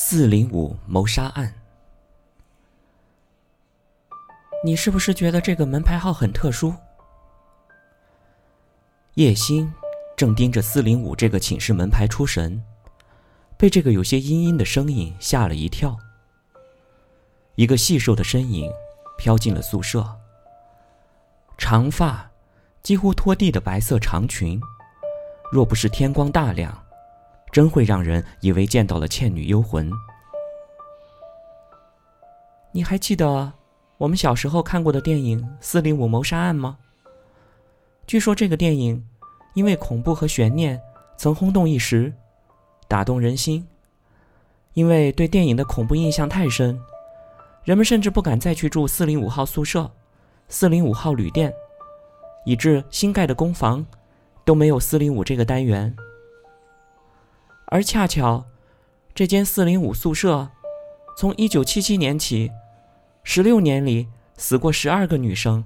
四零五谋杀案，你是不是觉得这个门牌号很特殊？叶星正盯着四零五这个寝室门牌出神，被这个有些阴阴的声音吓了一跳。一个细瘦的身影飘进了宿舍，长发，几乎拖地的白色长裙，若不是天光大亮。真会让人以为见到了倩女幽魂。你还记得我们小时候看过的电影《四零五谋杀案》吗？据说这个电影因为恐怖和悬念曾轰动一时，打动人心。因为对电影的恐怖印象太深，人们甚至不敢再去住四零五号宿舍、四零五号旅店，以致新盖的公房都没有四零五这个单元。而恰巧，这间四零五宿舍，从一九七七年起，十六年里死过十二个女生，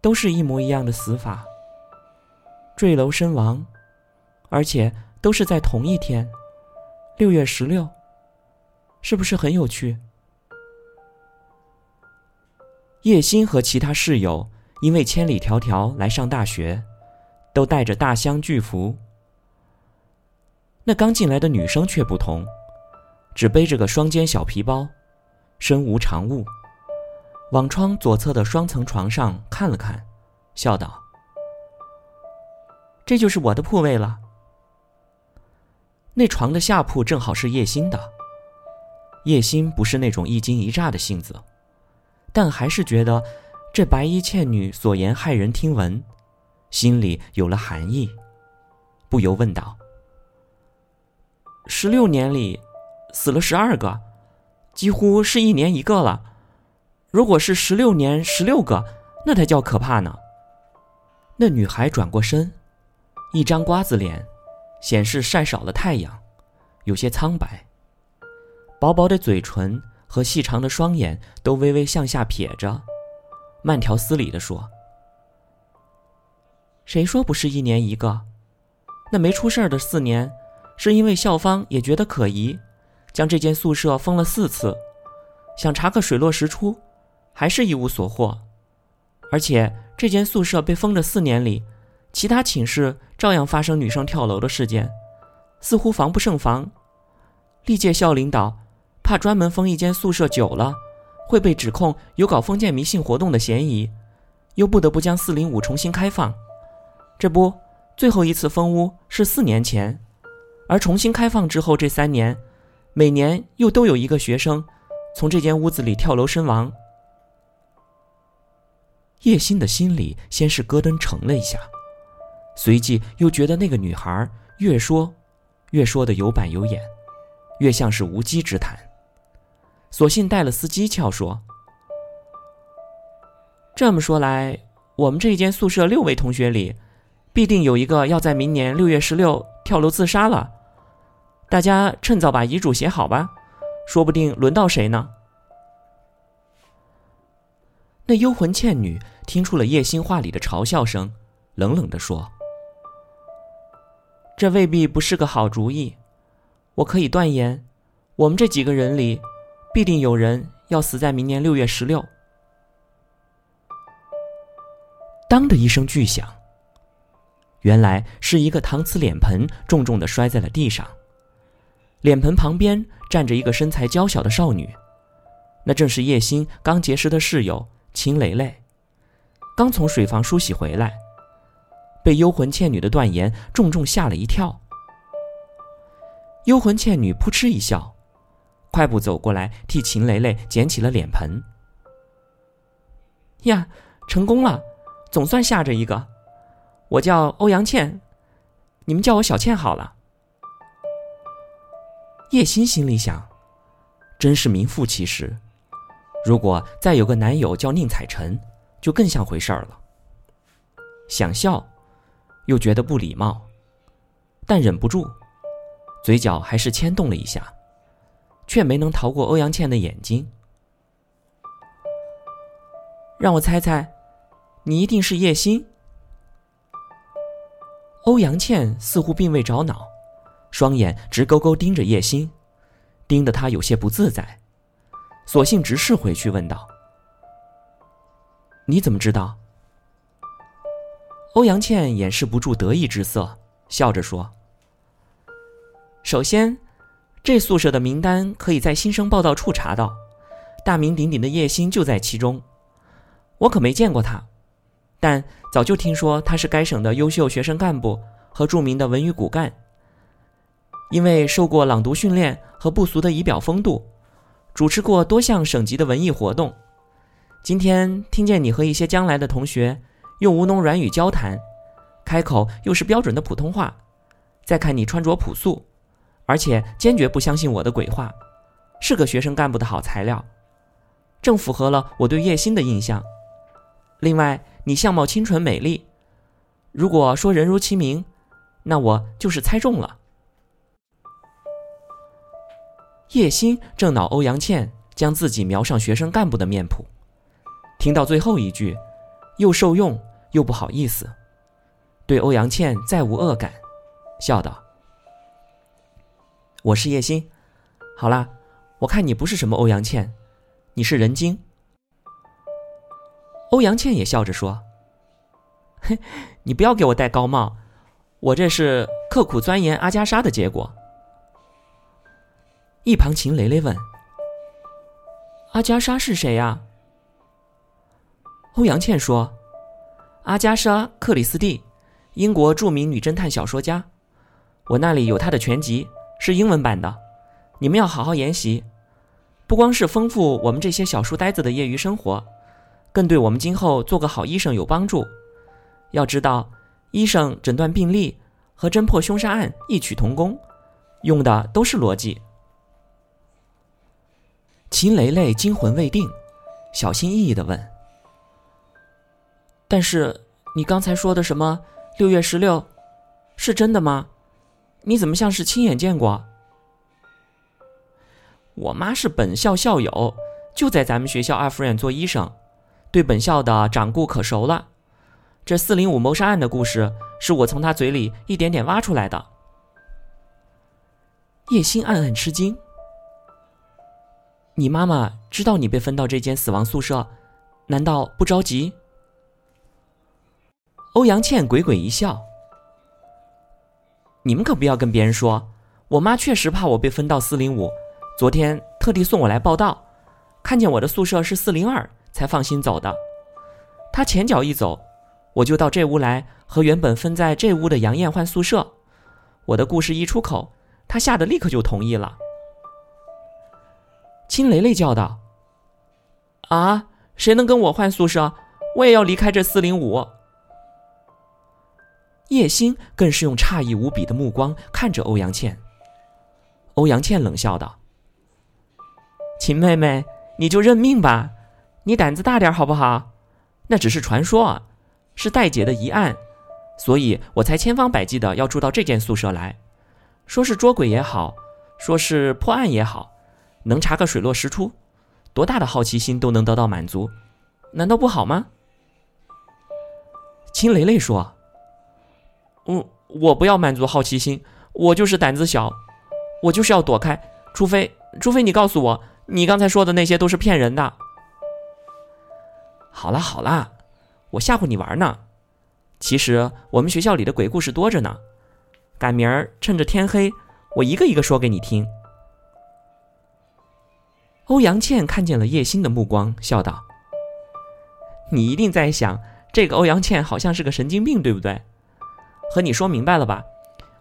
都是一模一样的死法。坠楼身亡，而且都是在同一天，六月十六，是不是很有趣？叶欣和其他室友因为千里迢迢来上大学，都带着大箱巨幅。那刚进来的女生却不同，只背着个双肩小皮包，身无长物，往窗左侧的双层床上看了看，笑道：“这就是我的铺位了。”那床的下铺正好是叶心的。叶心不是那种一惊一乍的性子，但还是觉得这白衣倩女所言骇人听闻，心里有了寒意，不由问道。十六年里，死了十二个，几乎是一年一个了。如果是十六年十六个，那才叫可怕呢。那女孩转过身，一张瓜子脸，显示晒少了太阳，有些苍白。薄薄的嘴唇和细长的双眼都微微向下撇着，慢条斯理地说：“谁说不是一年一个？那没出事的四年。”是因为校方也觉得可疑，将这间宿舍封了四次，想查个水落石出，还是一无所获。而且这间宿舍被封的四年里，其他寝室照样发生女生跳楼的事件，似乎防不胜防。历届校领导怕专门封一间宿舍久了会被指控有搞封建迷信活动的嫌疑，又不得不将四零五重新开放。这不，最后一次封屋是四年前。而重新开放之后，这三年，每年又都有一个学生从这间屋子里跳楼身亡。叶欣的心里先是咯噔沉了一下，随即又觉得那个女孩越说，越说的有板有眼，越像是无稽之谈。索性带了丝讥诮说：“这么说来，我们这间宿舍六位同学里，必定有一个要在明年六月十六跳楼自杀了。”大家趁早把遗嘱写好吧，说不定轮到谁呢？那幽魂倩女听出了叶心话里的嘲笑声，冷冷地说：“这未必不是个好主意。我可以断言，我们这几个人里，必定有人要死在明年六月十六。”当的一声巨响，原来是一个搪瓷脸盆重重的摔在了地上。脸盆旁边站着一个身材娇小的少女，那正是叶心刚结识的室友秦蕾蕾，刚从水房梳洗回来，被幽魂倩女的断言重重吓了一跳。幽魂倩女扑哧一笑，快步走过来替秦蕾蕾捡起了脸盆。呀，成功了，总算吓着一个。我叫欧阳倩，你们叫我小倩好了。叶欣心里想：“真是名副其实。如果再有个男友叫宁采臣，就更像回事儿了。”想笑，又觉得不礼貌，但忍不住，嘴角还是牵动了一下，却没能逃过欧阳倩的眼睛。让我猜猜，你一定是叶欣。欧阳倩似乎并未着恼。双眼直勾勾盯着叶心，盯得他有些不自在，索性直视回去问道：“你怎么知道？”欧阳倩掩饰不住得意之色，笑着说：“首先，这宿舍的名单可以在新生报道处查到，大名鼎鼎的叶星就在其中。我可没见过他，但早就听说他是该省的优秀学生干部和著名的文娱骨干。因为受过朗读训练和不俗的仪表风度，主持过多项省级的文艺活动。今天听见你和一些将来的同学。”用吴侬软语交谈，开口又是标准的普通话。再看你穿着朴素，而且坚决不相信我的鬼话，是个学生干部的好材料，正符合了我对叶欣的印象。另外，你相貌清纯美丽，如果说人如其名，那我就是猜中了。叶欣正恼欧阳倩将自己描上学生干部的面谱，听到最后一句，又受用。又不好意思，对欧阳倩再无恶感，笑道：“我是叶欣，好啦，我看你不是什么欧阳倩，你是人精。”欧阳倩也笑着说：“嘿，你不要给我戴高帽，我这是刻苦钻研阿加莎的结果。”一旁秦雷雷问：“阿加莎是谁呀？”欧阳倩说。阿加莎·克里斯蒂，英国著名女侦探小说家。我那里有她的全集，是英文版的。你们要好好研习，不光是丰富我们这些小书呆子的业余生活，更对我们今后做个好医生有帮助。要知道，医生诊断病例和侦破凶杀案异曲同工，用的都是逻辑。秦雷雷惊魂未定，小心翼翼的问。但是你刚才说的什么六月十六，是真的吗？你怎么像是亲眼见过？我妈是本校校友，就在咱们学校二附院做医生，对本校的掌故可熟了。这四零五谋杀案的故事是我从她嘴里一点点挖出来的。叶心暗暗吃惊。你妈妈知道你被分到这间死亡宿舍，难道不着急？欧阳倩鬼鬼一笑：“你们可不要跟别人说，我妈确实怕我被分到四零五，昨天特地送我来报道，看见我的宿舍是四零二，才放心走的。她前脚一走，我就到这屋来和原本分在这屋的杨艳换宿舍。我的故事一出口，她吓得立刻就同意了。”青雷雷叫道：“啊，谁能跟我换宿舍？我也要离开这四零五。”叶星更是用诧异无比的目光看着欧阳倩。欧阳倩冷笑道：“秦妹妹，你就认命吧，你胆子大点好不好？那只是传说，是戴姐的疑案，所以我才千方百计的要住到这间宿舍来。说是捉鬼也好，说是破案也好，能查个水落石出，多大的好奇心都能得到满足，难道不好吗？”秦雷雷说。嗯，我不要满足好奇心，我就是胆子小，我就是要躲开，除非除非你告诉我，你刚才说的那些都是骗人的。好啦好啦，我吓唬你玩呢。其实我们学校里的鬼故事多着呢，赶明儿趁着天黑，我一个一个说给你听。欧阳倩看见了叶星的目光，笑道：“你一定在想，这个欧阳倩好像是个神经病，对不对？”和你说明白了吧，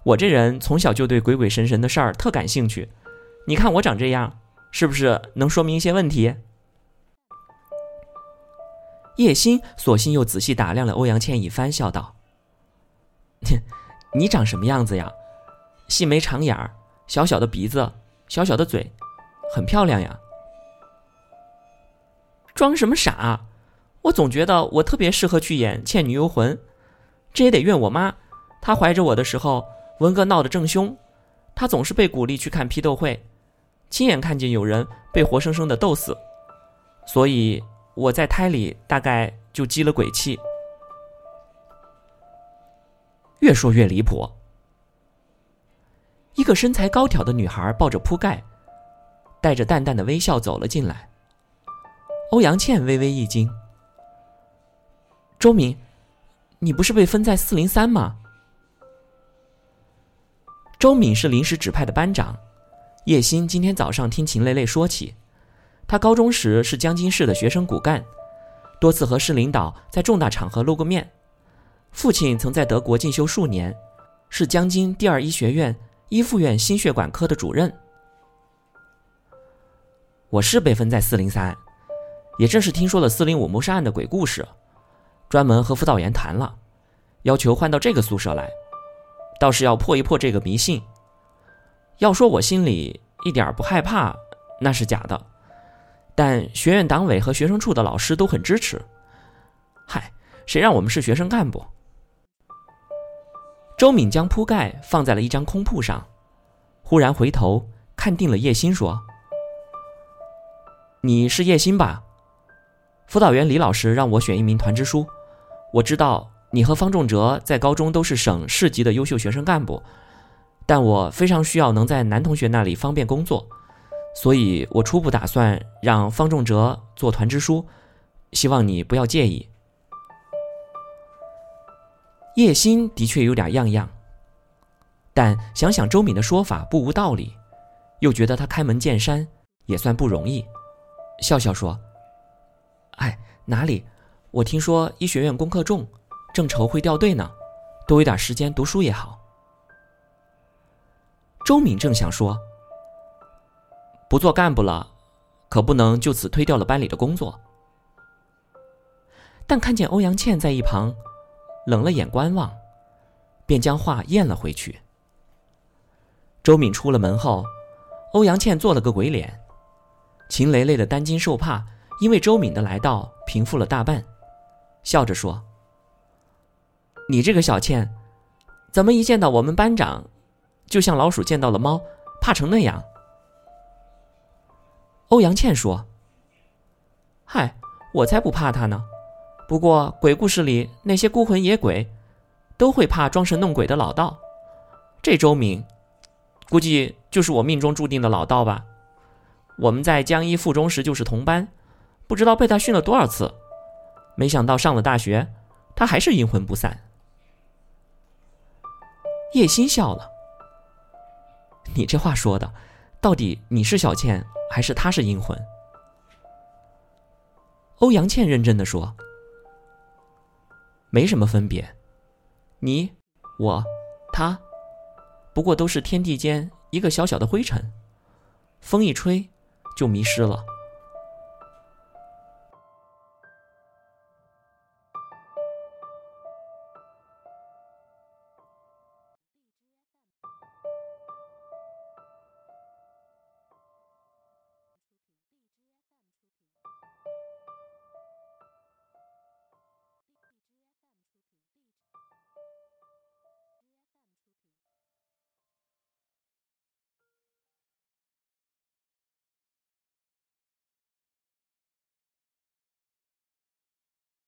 我这人从小就对鬼鬼神神的事儿特感兴趣。你看我长这样，是不是能说明一些问题？叶欣索性又仔细打量了欧阳倩一番，笑道：“ 你长什么样子呀？细眉长眼儿，小小的鼻子，小小的嘴，很漂亮呀。装什么傻？我总觉得我特别适合去演《倩女幽魂》，这也得怨我妈。”她怀着我的时候，文革闹得正凶，他总是被鼓励去看批斗会，亲眼看见有人被活生生的斗死，所以我在胎里大概就积了鬼气。越说越离谱。一个身材高挑的女孩抱着铺盖，带着淡淡的微笑走了进来。欧阳倩微微一惊：“周敏，你不是被分在四零三吗？”周敏是临时指派的班长。叶欣今天早上听秦蕾蕾说起，他高中时是江津市的学生骨干，多次和市领导在重大场合露过面。父亲曾在德国进修数年，是江津第二医学院医附院心血管科的主任。我是被分在四零三，也正是听说了四零五谋杀案的鬼故事，专门和辅导员谈了，要求换到这个宿舍来，倒是要破一破这个迷信。要说我心里一点不害怕，那是假的，但学院党委和学生处的老师都很支持。嗨，谁让我们是学生干部？周敏将铺盖放在了一张空铺上，忽然回头看定了叶欣，说：“你是叶欣吧？辅导员李老师让我选一名团支书。我知道你和方仲哲在高中都是省市级的优秀学生干部，但我非常需要能在男同学那里方便工作，所以我初步打算让方仲哲做团支书，希望你不要介意。”叶欣的确有点样样，但想想周敏的说法不无道理，又觉得他开门见山，也算不容易，笑笑说：“哎，哪里？我听说医学院功课重，正愁会掉队呢，多一点时间读书也好。”周敏正想说：“不做干部了，可不能就此推掉了班里的工作。”但看见欧阳倩在一旁。冷了眼观望，便将话咽了回去。周敏出了门后，欧阳倩做了个鬼脸。秦雷累的担惊受怕，因为周敏的来到平复了大半，笑着说：“你这个小倩，怎么一见到我们班长，就像老鼠见到了猫，怕成那样？”欧阳倩说：“嗨，我才不怕他呢。”不过，鬼故事里那些孤魂野鬼，都会怕装神弄鬼的老道。这周敏，估计就是我命中注定的老道吧。我们在江一附中时就是同班，不知道被他训了多少次。没想到上了大学，他还是阴魂不散。叶心笑了：“你这话说的，到底你是小倩，还是他是阴魂？”欧阳倩认真的说。没什么分别，你、我、他，不过都是天地间一个小小的灰尘，风一吹就迷失了。